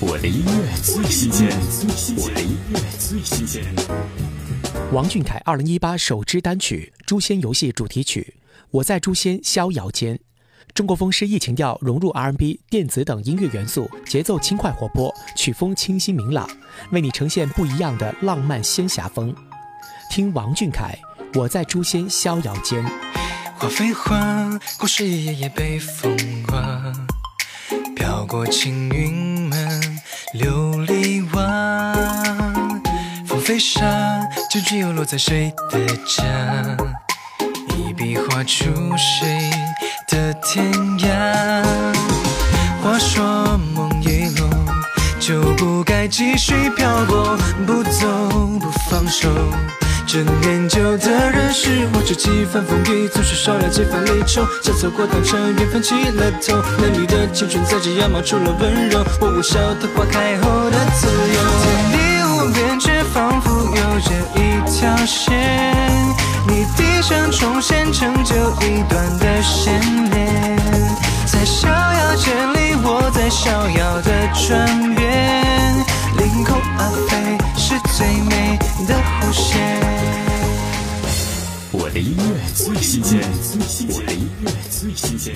我的音乐最新鲜，我的音乐最新鲜。王俊凯二零一八首支单曲《诛仙游戏》主题曲《我在诛仙逍遥间》，中国风诗意情调融入 R&B、电子等音乐元素，节奏轻快活泼，曲风清新明朗，为你呈现不一样的浪漫仙侠风。听王俊凯《我在诛仙逍遥间》。花非花，故事一页页被风刮，飘过青云风飞沙，结局又落在谁的家？一笔画出谁的天涯？话说梦一落，就不该继续漂泊，不走不放手。这念旧的人是我，这几番风雨总是少了几分离愁，将错过当成缘分起了头，男女的青春在这样冒出了温柔，我微笑的花开后的自由。天地无边，这一条线，你低声重现，成就一段的牵连。在逍遥间里，我在逍遥的转变，凌空而飞是最美的弧线。我的音乐最新鲜，我的音乐最新鲜。